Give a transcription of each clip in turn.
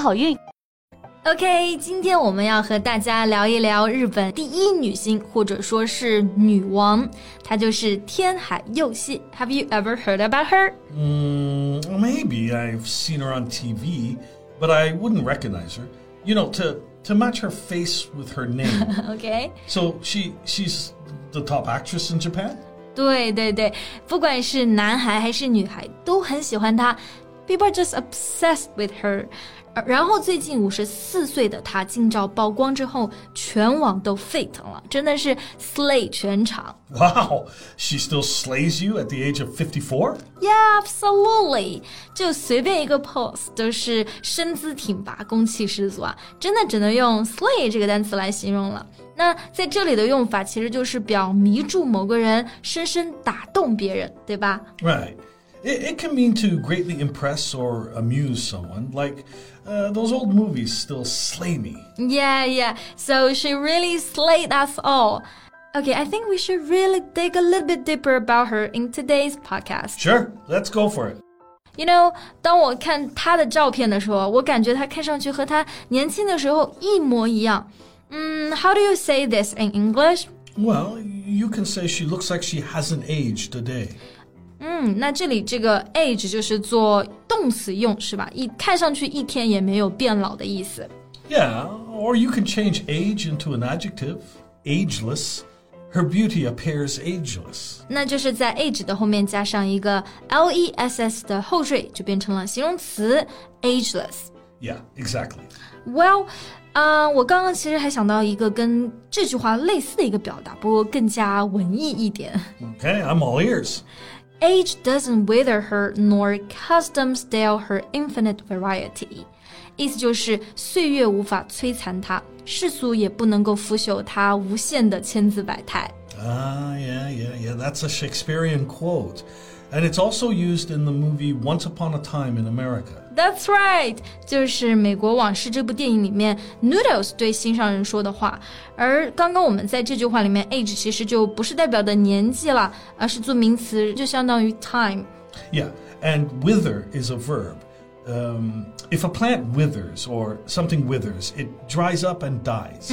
好运！OK，今天我们要和大家聊一聊日本第一女星，或者说是女王，她就是天海佑希。Have you ever heard about her? Mm, maybe I've seen her on TV, but I wouldn't recognize her. You know, to to match her face with her name. OK， so she she's the top actress in Japan. 对对对，不管是男孩还是女孩，都很喜欢她。 People are just obsessed with her. 然后最近五十四岁的她近照曝光之后，全网都沸腾了，真的是 slay 全场。Wow, she still slays you at the age of 54? Yeah, absolutely. 就随便一个 pose 都是身姿挺拔、攻气十足啊，真的只能用 slay 这个单词来形容了。那在这里的用法其实就是表迷住某个人，深深打动别人，对吧？Right. It, it can mean to greatly impress or amuse someone, like uh, those old movies still slay me. Yeah, yeah. So she really slayed us all. Okay, I think we should really dig a little bit deeper about her in today's podcast. Sure, let's go for it. You know，当我看她的照片的时候，我感觉她看上去和她年轻的时候一模一样。嗯，How do you say this in English？ Well, you can say she looks like she hasn't aged a day. 嗯，那这里这个 age 就是做动词用是吧？一看上去一天也没有变老的意思。 Yeah, or you can change age into an adjective, ageless. Her beauty appears ageless. 那就是在 age 的后面加上一个 l e s s 的后缀，就变成了形容词 ageless。 Yeah, exactly. Well，啊、我刚刚其实还想到一个跟这句话类似的一个表达，不过更加文艺一点。 Okay, I'm all ears. Age doesn't wither her, nor custom stale her infinite variety。意思就是岁月无法摧残她，世俗也不能够腐朽她无限的千姿百态。 Ah, yeah, yeah, yeah. That's a Shakespearean quote. And it's also used in the movie Once Upon a Time in America. That's right，就是《美国往事》这部电影里面 Noodles 对心上人说的话。而刚刚我们在这句话里面，age 其实就不是代表的年纪了，而是做名词，就相当于 time。 Yeah, and wither is a verb. Um, if a plant withers or something withers, it dries up and dies.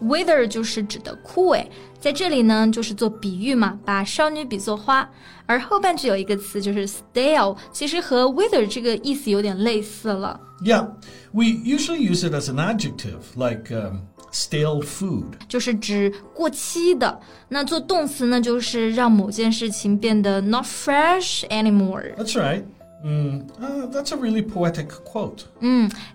Wither 就是指的枯萎，在这里呢就是做比喻嘛，把少女比作花。而后半句有一个词就是 stale，其实和 wither 这个意思有点类似了。 Yeah, we usually use it as an adjective, like um, stale food. 就是指过期的。那做动词呢，就是让某件事情变得 not fresh anymore。 That's right. Mm, uh, that's a really poetic quote.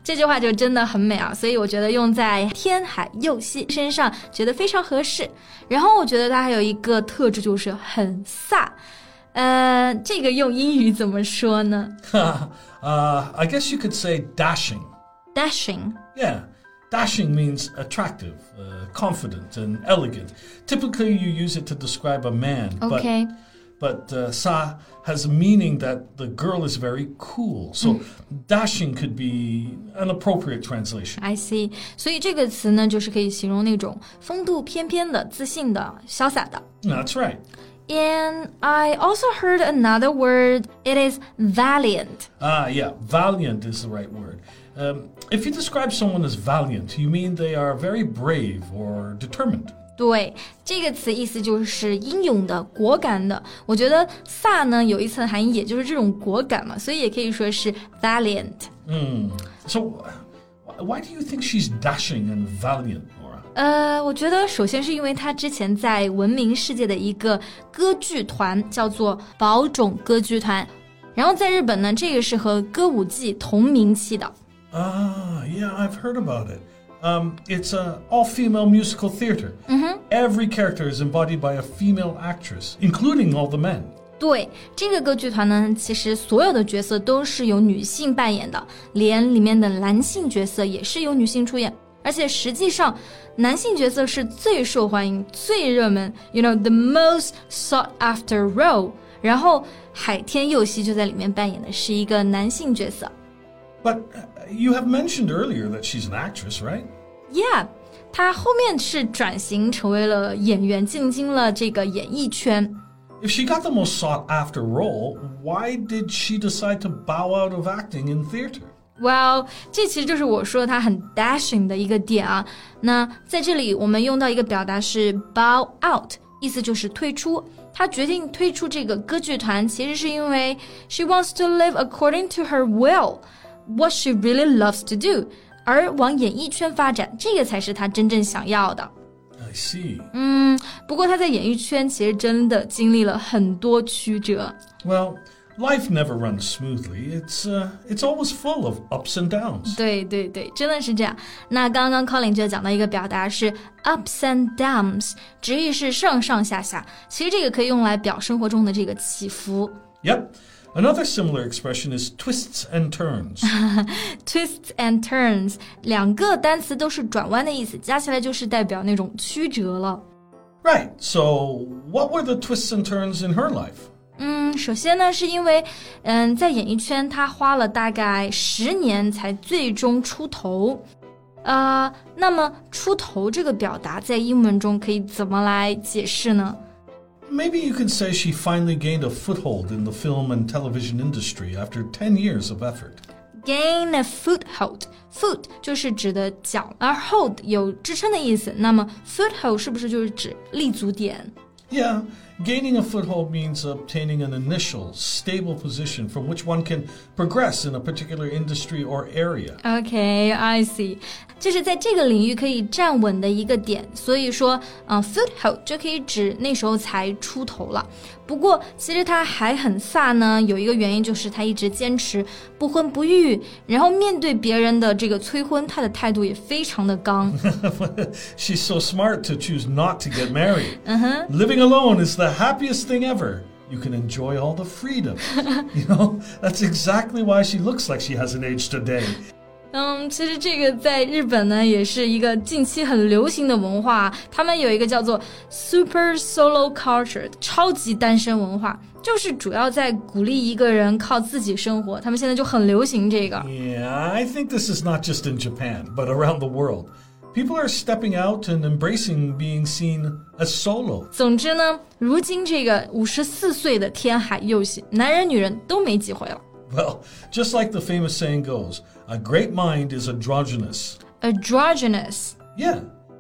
这句话就真的很美啊，所以我觉得用在天海佑希身上觉得非常合适。然后我觉得它还有一个特质就是很飒。呃，这个用英语怎么说呢 uh, I guess you could say dashing. ？Dashing。 Yeah, dashing means attractive, uh, confident, and elegant. Typically, you use it to describe a man. Okay. But, but uh, sa has a meaning that the girl is very cool. So dashing could be an appropriate translation. I see，所以这个词呢，就是可以形容那种风度翩翩的、自信的、潇洒的。 That's right. And I also heard another word. It is valiant. Ah, yeah, valiant is the right word. Um, if you describe someone as valiant, you mean they are very brave or determined. 对，这个词意思就是英勇的、果敢的。我觉得飒呢有一层含义，也就是这种果敢嘛，所以也可以说是 valiant。嗯 So, wh- why do you think she's dashing and valiant, Nora? 呃，我觉得首先是因为他之前在闻名世界的一个歌剧团叫做宝冢歌剧团，然后在日本呢，这个是和歌舞伎同名气的。Ah, yeah, I've heard about it. Um, it's a all-female musical theater. Every character is embodied by a female actress, including all the men. 对，这个歌剧团呢，其实所有的角色都是由女性扮演的，连里面的男性角色也是由女性出演。而且实际上，男性角色是最受欢迎、最热门，you know the most sought after role。然后海天佑希就在里面扮演的是一个男性角色。 But uh, you have mentioned earlier that she's an actress, right? Yeah，他后面是转型成为了演员，进军了这个演艺圈。 If she got the most sought after role, why did she decide to bow out of acting in theater? Well，这其实就是我说他很 dashing 的一个点啊。那在这里我们用到一个表达是 bow out，意思就是退出。她决定退出这个歌剧团，其实是因为 she wants to live according to her will，what she really loves to do，而往演艺圈发展，这个才是她真正想要的。 I see. 不过她在演艺圈其实真的经历了很多曲折。 Well, life never runs smoothly. It's uh, it's always full of ups and downs. 对对对，真的是这样。那刚刚 Colin 就讲到一个表达是 ups and downs，直译是上上下下。其实这个可以用来表生活中的这个起伏。 Yep. Another similar expression is twists and turns. twists and turns 两个单词都是转弯的意思，加起来就是代表那种曲折了。 right. So, what were the twists and turns in her life? 嗯，首先呢，是因为，嗯，在演艺圈他花了大概十年才最终出头。呃，那么出头这个表达在英文中可以怎么来解释呢？ Maybe you could say she finally gained a foothold in the film and television industry after 10 years of effort. gain a foothold。foot 就是指的脚，而 hold 有支撑的意思。那么 foothold 是不是就是指立足点？ Yeah, gaining a foothold means obtaining an initial, stable position from which one can progress in a particular industry or area. OK，I、see，就是在这个领域可以站稳的一个点，所以说，嗯、f o o t h o l d 就可以指那时候才出头了。不过，其实他还很飒呢，有一个原因就是他一直坚持不婚不育，然后面对别人的这个催婚，他的态度也非常的刚。 She's so smart to choose not to get married. Living alone is the happiest thing ever. You can enjoy all the freedom. you know, that's exactly why she looks like she hasn't aged a day. 嗯，其实这个在日本呢，也是一个近期很流行的文化。他们有一个叫做 Super Solo Culture 超级单身文化，就是主要在鼓励一个人靠自己生活。他们现在就很流行这个。 Yeah, I think this is not just in Japan, but around the world. People are stepping out and embracing being seen as solo. 总之呢，如今这个五十四岁的天海佑希，男人女人都没机会了。 Well, just like the famous saying goes, a great mind is androgynous. Androgynous， Yeah,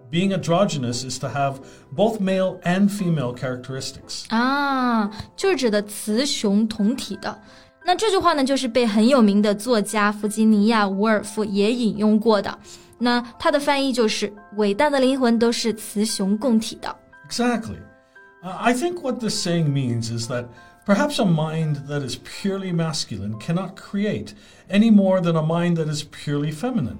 being androgynous is to have both male and female characteristics. 啊，就是指的雌雄同体的。那这句话呢，就是被很有名的作家弗吉尼亚·伍尔夫也引用过的。 那它的翻译就是：伟大的灵魂都是雌雄共体的。Exactly. Uh, I think what this saying means is that perhaps a mind that is purely masculine cannot create any more than a mind that is purely feminine.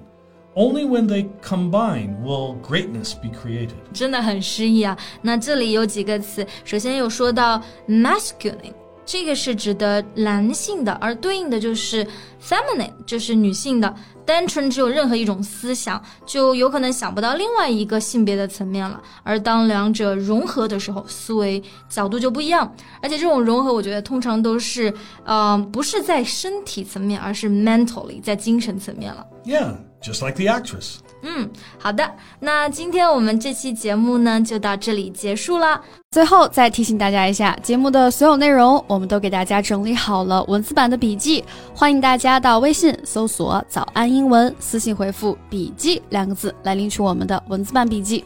Only when they combine will greatness be created. 真的很诗意啊。那这里有几个词，首先有说到 masculine，这个是指的男性的，而对应的就是 feminine，就是女性的。单纯只有任何一种思想，就有可能想不到另外一个性别的层面了。而当两者融合的时候，思维角度就不一样。而且这种融合，我觉得通常都是，呃，不是在身体层面，而是 mentally 在精神层面了。Yeah, just like the actress. 嗯好的，那今天我们这期节目呢就到这里结束了。最后再提醒大家一下，节目的所有内容我们都给大家整理好了文字版的笔记，欢迎大家到微信搜索“早安英文”，私信回复“笔记”两个字来领取我们的文字版笔记。